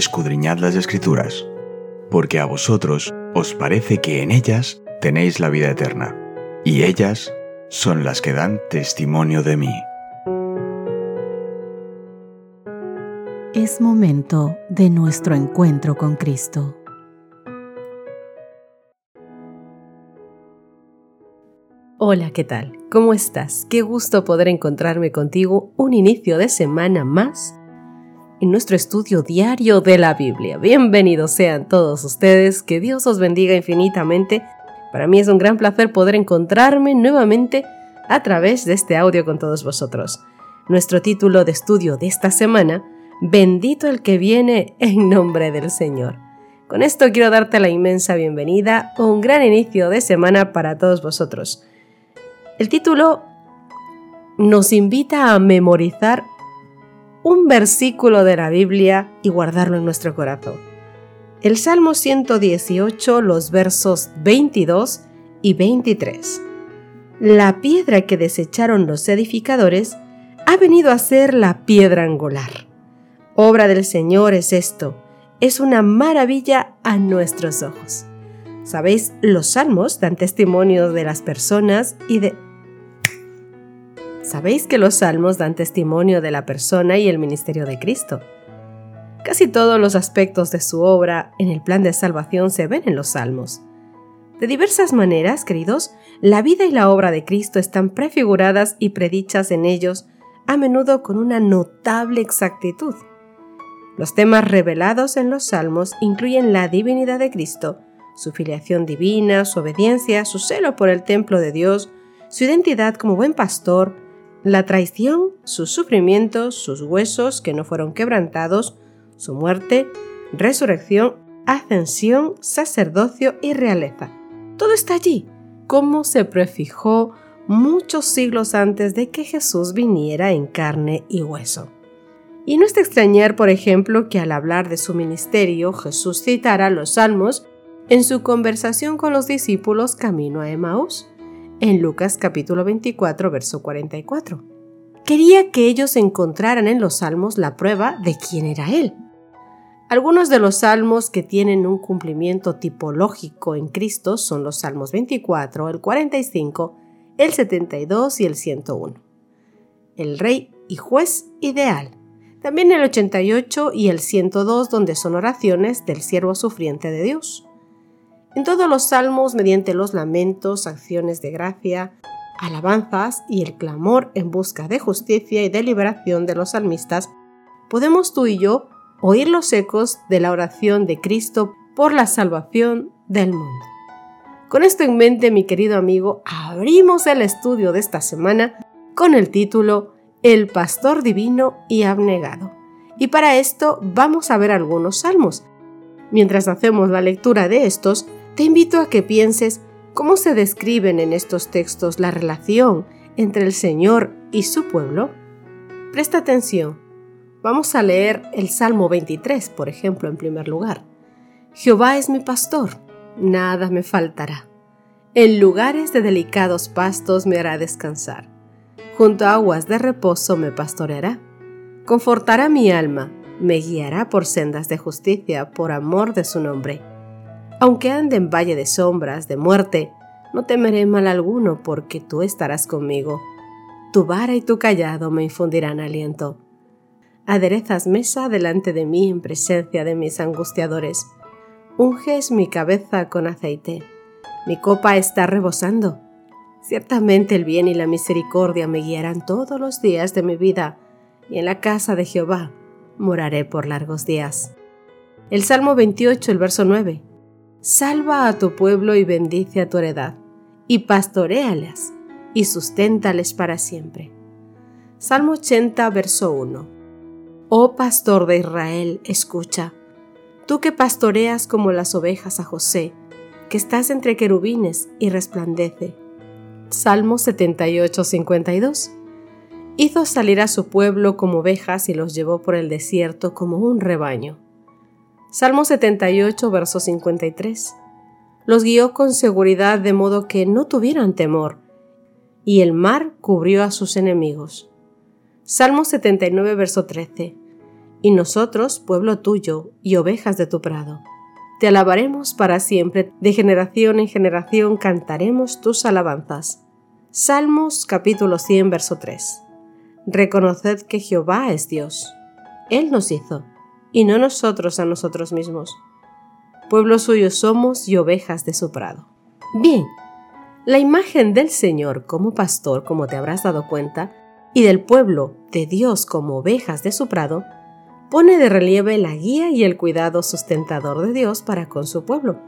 escudriñad las escrituras, porque a vosotros os parece que en ellas tenéis la vida eterna, y ellas son las que dan testimonio de mí. Es momento de nuestro encuentro con Cristo. Hola, ¿qué tal? ¿Cómo estás? Qué gusto poder encontrarme contigo un inicio de semana más en nuestro estudio diario de la Biblia. Bienvenidos sean todos ustedes, que Dios os bendiga infinitamente. Para mí es un gran placer poder encontrarme nuevamente a través de este audio con todos vosotros. Nuestro título de estudio de esta semana, Bendito el que viene en nombre del Señor. Con esto quiero darte la inmensa bienvenida, un gran inicio de semana para todos vosotros. El título nos invita a memorizar un versículo de la Biblia y guardarlo en nuestro corazón. El Salmo 118, los versos 22 y 23. La piedra que desecharon los edificadores ha venido a ser la piedra angular. Obra del Señor es esto, es una maravilla a nuestros ojos. Sabéis, los salmos dan testimonio de las personas y de Sabéis que los salmos dan testimonio de la persona y el ministerio de Cristo. Casi todos los aspectos de su obra en el plan de salvación se ven en los salmos. De diversas maneras, queridos, la vida y la obra de Cristo están prefiguradas y predichas en ellos, a menudo con una notable exactitud. Los temas revelados en los salmos incluyen la divinidad de Cristo, su filiación divina, su obediencia, su celo por el templo de Dios, su identidad como buen pastor, la traición, sus sufrimientos, sus huesos que no fueron quebrantados, su muerte, resurrección, ascensión, sacerdocio y realeza. Todo está allí, como se prefijó muchos siglos antes de que Jesús viniera en carne y hueso. Y no es de extrañar, por ejemplo, que al hablar de su ministerio Jesús citara los salmos en su conversación con los discípulos camino a Emaús en Lucas capítulo 24, verso 44. Quería que ellos encontraran en los salmos la prueba de quién era Él. Algunos de los salmos que tienen un cumplimiento tipológico en Cristo son los salmos 24, el 45, el 72 y el 101. El rey y juez ideal. También el 88 y el 102 donde son oraciones del siervo sufriente de Dios. En todos los salmos, mediante los lamentos, acciones de gracia, alabanzas y el clamor en busca de justicia y de liberación de los salmistas, podemos tú y yo oír los ecos de la oración de Cristo por la salvación del mundo. Con esto en mente, mi querido amigo, abrimos el estudio de esta semana con el título El pastor divino y abnegado. Y para esto vamos a ver algunos salmos. Mientras hacemos la lectura de estos, te invito a que pienses cómo se describen en estos textos la relación entre el Señor y su pueblo. Presta atención. Vamos a leer el Salmo 23, por ejemplo, en primer lugar. Jehová es mi pastor, nada me faltará. En lugares de delicados pastos me hará descansar. Junto a aguas de reposo me pastoreará. Confortará mi alma, me guiará por sendas de justicia por amor de su nombre. Aunque ande en valle de sombras, de muerte, no temeré mal alguno, porque tú estarás conmigo. Tu vara y tu callado me infundirán aliento. Aderezas mesa delante de mí en presencia de mis angustiadores. Unges mi cabeza con aceite. Mi copa está rebosando. Ciertamente el bien y la misericordia me guiarán todos los días de mi vida, y en la casa de Jehová moraré por largos días. El Salmo 28, el verso 9. Salva a tu pueblo y bendice a tu heredad, y pastorealas y susténtales para siempre. Salmo 80, verso 1. Oh pastor de Israel, escucha, tú que pastoreas como las ovejas a José, que estás entre querubines y resplandece. Salmo 78, 52. Hizo salir a su pueblo como ovejas y los llevó por el desierto como un rebaño. Salmo 78, verso 53. Los guió con seguridad de modo que no tuvieran temor, y el mar cubrió a sus enemigos. Salmo 79, verso 13. y nosotros, pueblo tuyo y ovejas de tu prado. Te alabaremos para siempre, de generación en generación cantaremos tus alabanzas. Salmos capítulo 100, verso 3. Reconoced que Jehová es Dios. Él nos hizo, y no nosotros a nosotros mismos. Pueblo suyo somos y ovejas de su prado. Bien, la imagen del Señor como pastor, como te habrás dado cuenta, y del pueblo de Dios como ovejas de su prado, pone de relieve la guía y el cuidado sustentador de Dios para con su pueblo,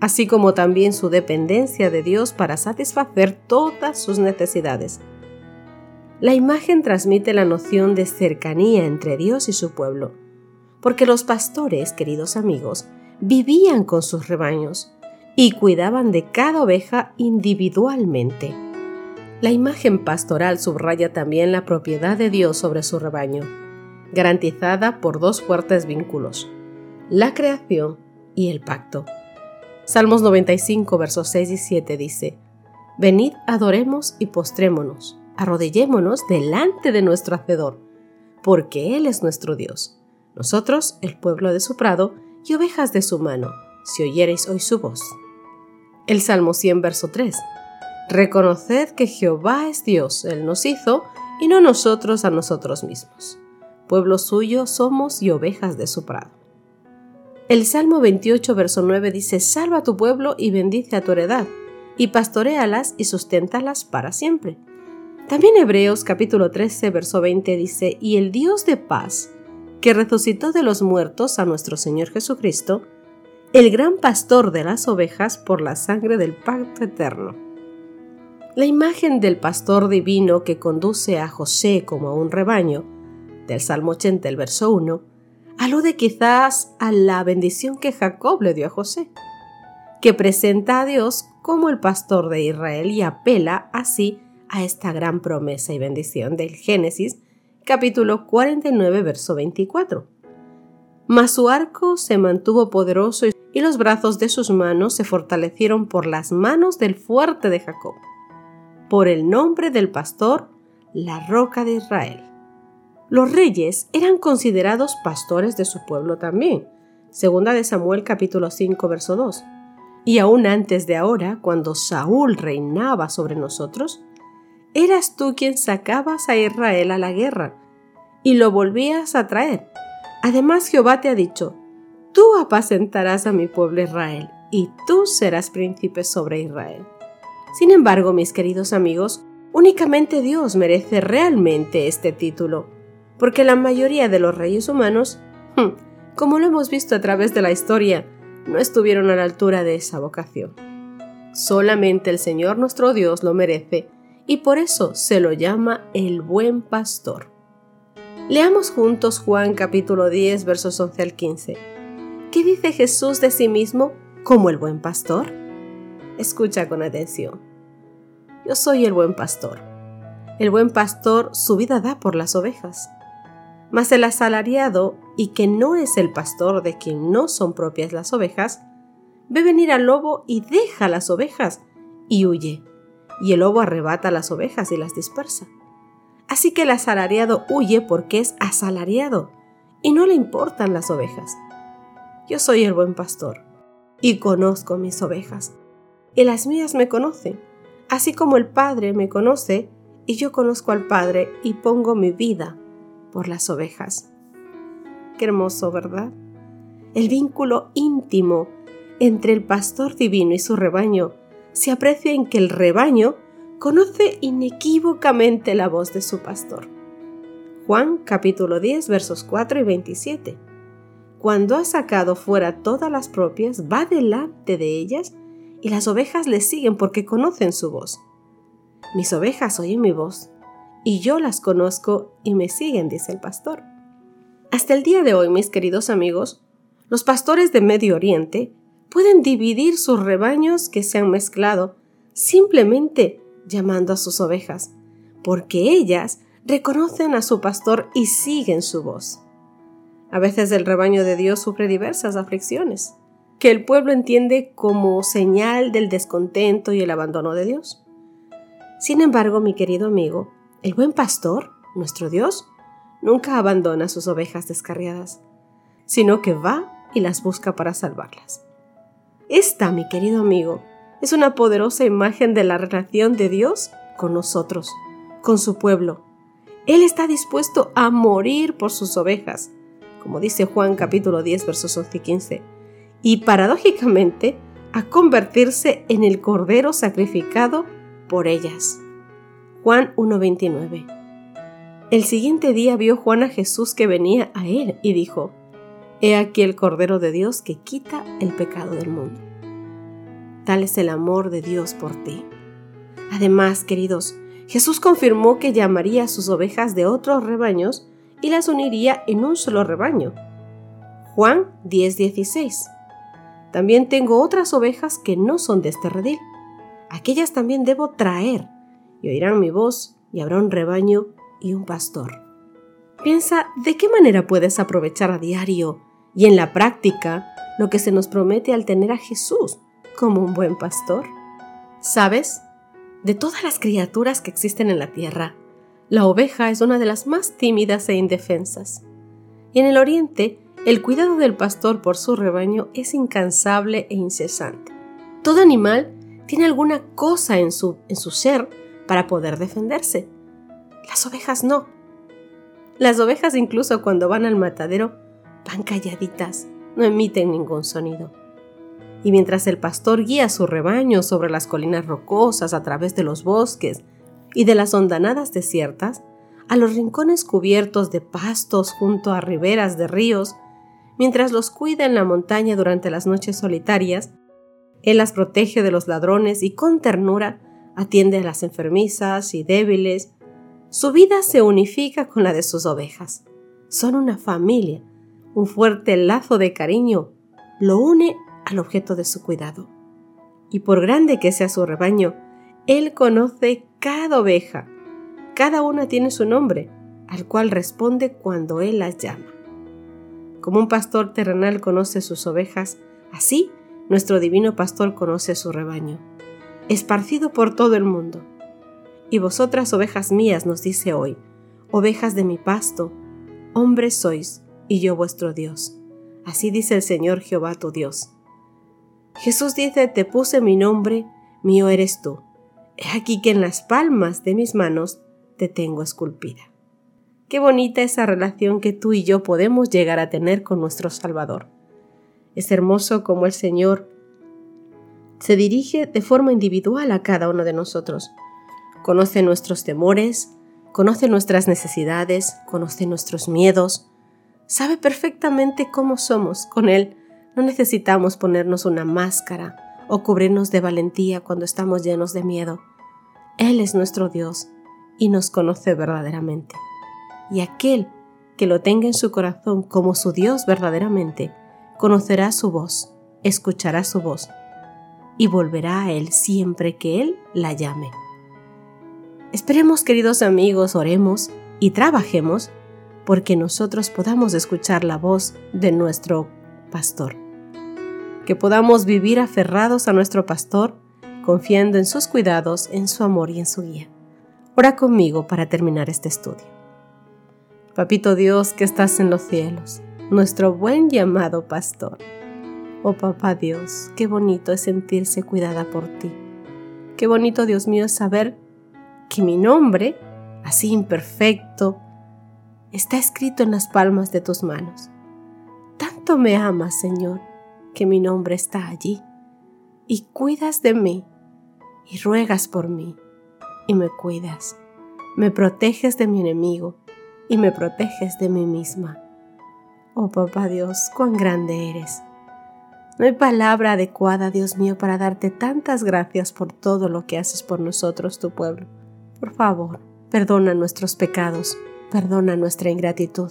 así como también su dependencia de Dios para satisfacer todas sus necesidades. La imagen transmite la noción de cercanía entre Dios y su pueblo, porque los pastores, queridos amigos, vivían con sus rebaños y cuidaban de cada oveja individualmente. La imagen pastoral subraya también la propiedad de Dios sobre su rebaño garantizada por dos fuertes vínculos, la creación y el pacto. Salmos 95, versos 6 y 7 dice, Venid, adoremos y postrémonos, arrodillémonos delante de nuestro Hacedor, porque Él es nuestro Dios, nosotros el pueblo de su prado y ovejas de su mano, si oyereis hoy su voz. El Salmo 100, verso 3. Reconoced que Jehová es Dios, Él nos hizo, y no nosotros a nosotros mismos pueblo suyo somos y ovejas de su prado. El Salmo 28, verso 9 dice, Salva a tu pueblo y bendice a tu heredad, y pastorealas y susténtalas para siempre. También Hebreos capítulo 13, verso 20 dice, Y el Dios de paz, que resucitó de los muertos a nuestro Señor Jesucristo, el gran pastor de las ovejas por la sangre del pacto eterno. La imagen del pastor divino que conduce a José como a un rebaño del Salmo 80, el verso 1, alude quizás a la bendición que Jacob le dio a José, que presenta a Dios como el pastor de Israel y apela así a esta gran promesa y bendición del Génesis, capítulo 49, verso 24. Mas su arco se mantuvo poderoso y los brazos de sus manos se fortalecieron por las manos del fuerte de Jacob, por el nombre del pastor, la roca de Israel. Los reyes eran considerados pastores de su pueblo también. Segunda de Samuel capítulo 5 verso 2. Y aún antes de ahora, cuando Saúl reinaba sobre nosotros, eras tú quien sacabas a Israel a la guerra y lo volvías a traer. Además Jehová te ha dicho, tú apacentarás a mi pueblo Israel y tú serás príncipe sobre Israel. Sin embargo, mis queridos amigos, únicamente Dios merece realmente este título porque la mayoría de los reyes humanos, hmm, como lo hemos visto a través de la historia, no estuvieron a la altura de esa vocación. Solamente el Señor nuestro Dios lo merece y por eso se lo llama el buen pastor. Leamos juntos Juan capítulo 10 versos 11 al 15. ¿Qué dice Jesús de sí mismo como el buen pastor? Escucha con atención. Yo soy el buen pastor. El buen pastor su vida da por las ovejas. Mas el asalariado, y que no es el pastor de quien no son propias las ovejas, ve venir al lobo y deja las ovejas y huye, y el lobo arrebata las ovejas y las dispersa. Así que el asalariado huye porque es asalariado y no le importan las ovejas. Yo soy el buen pastor y conozco mis ovejas, y las mías me conocen, así como el Padre me conoce y yo conozco al Padre y pongo mi vida por las ovejas. Qué hermoso, ¿verdad? El vínculo íntimo entre el pastor divino y su rebaño se aprecia en que el rebaño conoce inequívocamente la voz de su pastor. Juan capítulo 10 versos 4 y 27. Cuando ha sacado fuera todas las propias, va delante de ellas y las ovejas le siguen porque conocen su voz. Mis ovejas oyen mi voz y yo las conozco y me siguen, dice el pastor. Hasta el día de hoy, mis queridos amigos, los pastores de Medio Oriente pueden dividir sus rebaños que se han mezclado simplemente llamando a sus ovejas, porque ellas reconocen a su pastor y siguen su voz. A veces el rebaño de Dios sufre diversas aflicciones, que el pueblo entiende como señal del descontento y el abandono de Dios. Sin embargo, mi querido amigo, el buen pastor, nuestro Dios, nunca abandona sus ovejas descarriadas, sino que va y las busca para salvarlas. Esta, mi querido amigo, es una poderosa imagen de la relación de Dios con nosotros, con su pueblo. Él está dispuesto a morir por sus ovejas, como dice Juan capítulo 10 versos 11 y 15, y paradójicamente a convertirse en el cordero sacrificado por ellas. Juan 1.29 El siguiente día vio Juan a Jesús que venía a él y dijo, He aquí el Cordero de Dios que quita el pecado del mundo. Tal es el amor de Dios por ti. Además, queridos, Jesús confirmó que llamaría a sus ovejas de otros rebaños y las uniría en un solo rebaño. Juan 10:16. También tengo otras ovejas que no son de este redil. Aquellas también debo traer, y oirán mi voz, y habrá un rebaño y un pastor. Piensa de qué manera puedes aprovechar a diario y en la práctica lo que se nos promete al tener a Jesús como un buen pastor. ¿Sabes? De todas las criaturas que existen en la tierra, la oveja es una de las más tímidas e indefensas. Y en el Oriente, el cuidado del pastor por su rebaño es incansable e incesante. Todo animal tiene alguna cosa en su, en su ser para poder defenderse. Las ovejas no. Las ovejas incluso cuando van al matadero van calladitas, no emiten ningún sonido. Y mientras el pastor guía su rebaño sobre las colinas rocosas a través de los bosques y de las hondanadas desiertas, a los rincones cubiertos de pastos junto a riberas de ríos, mientras los cuida en la montaña durante las noches solitarias, él las protege de los ladrones y con ternura atiende a las enfermizas y débiles. Su vida se unifica con la de sus ovejas. Son una familia un fuerte lazo de cariño lo une al objeto de su cuidado. Y por grande que sea su rebaño, Él conoce cada oveja. Cada una tiene su nombre, al cual responde cuando Él las llama. Como un pastor terrenal conoce sus ovejas, así nuestro divino pastor conoce su rebaño, esparcido por todo el mundo. Y vosotras, ovejas mías, nos dice hoy, ovejas de mi pasto, hombres sois, y yo vuestro Dios. Así dice el Señor Jehová tu Dios. Jesús dice, te puse mi nombre, mío eres tú. He aquí que en las palmas de mis manos te tengo esculpida. Qué bonita esa relación que tú y yo podemos llegar a tener con nuestro Salvador. Es hermoso como el Señor se dirige de forma individual a cada uno de nosotros. Conoce nuestros temores, conoce nuestras necesidades, conoce nuestros miedos, sabe perfectamente cómo somos. Con Él no necesitamos ponernos una máscara o cubrirnos de valentía cuando estamos llenos de miedo. Él es nuestro Dios y nos conoce verdaderamente. Y aquel que lo tenga en su corazón como su Dios verdaderamente, conocerá su voz, escuchará su voz y volverá a Él siempre que Él la llame. Esperemos, queridos amigos, oremos y trabajemos porque nosotros podamos escuchar la voz de nuestro pastor. Que podamos vivir aferrados a nuestro pastor, confiando en sus cuidados, en su amor y en su guía. Ora conmigo para terminar este estudio. Papito Dios que estás en los cielos, nuestro buen llamado pastor. Oh papá Dios, qué bonito es sentirse cuidada por ti. Qué bonito, Dios mío, es saber que mi nombre, así imperfecto, está escrito en las palmas de tus manos. Tanto me amas, Señor, que mi nombre está allí, y cuidas de mí, y ruegas por mí, y me cuidas. Me proteges de mi enemigo, y me proteges de mí misma. Oh papá Dios, cuán grande eres. No hay palabra adecuada, Dios mío, para darte tantas gracias por todo lo que haces por nosotros, tu pueblo. Por favor, perdona nuestros pecados Perdona nuestra ingratitud.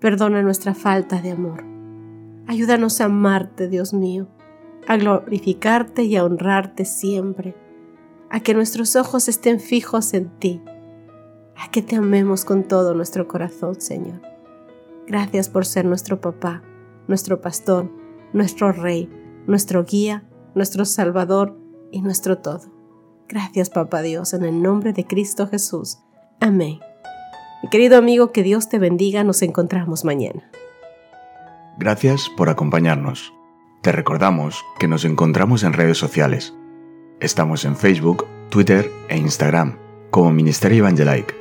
Perdona nuestra falta de amor. Ayúdanos a amarte, Dios mío, a glorificarte y a honrarte siempre, a que nuestros ojos estén fijos en ti, a que te amemos con todo nuestro corazón, Señor. Gracias por ser nuestro papá, nuestro pastor, nuestro rey, nuestro guía, nuestro salvador y nuestro todo. Gracias, Papá Dios, en el nombre de Cristo Jesús. Amén. Querido amigo, que Dios te bendiga, nos encontramos mañana. Gracias por acompañarnos. Te recordamos que nos encontramos en redes sociales. Estamos en Facebook, Twitter e Instagram como Ministerio Evangelike.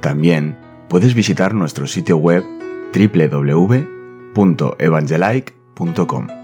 También puedes visitar nuestro sitio web www.evangelike.com.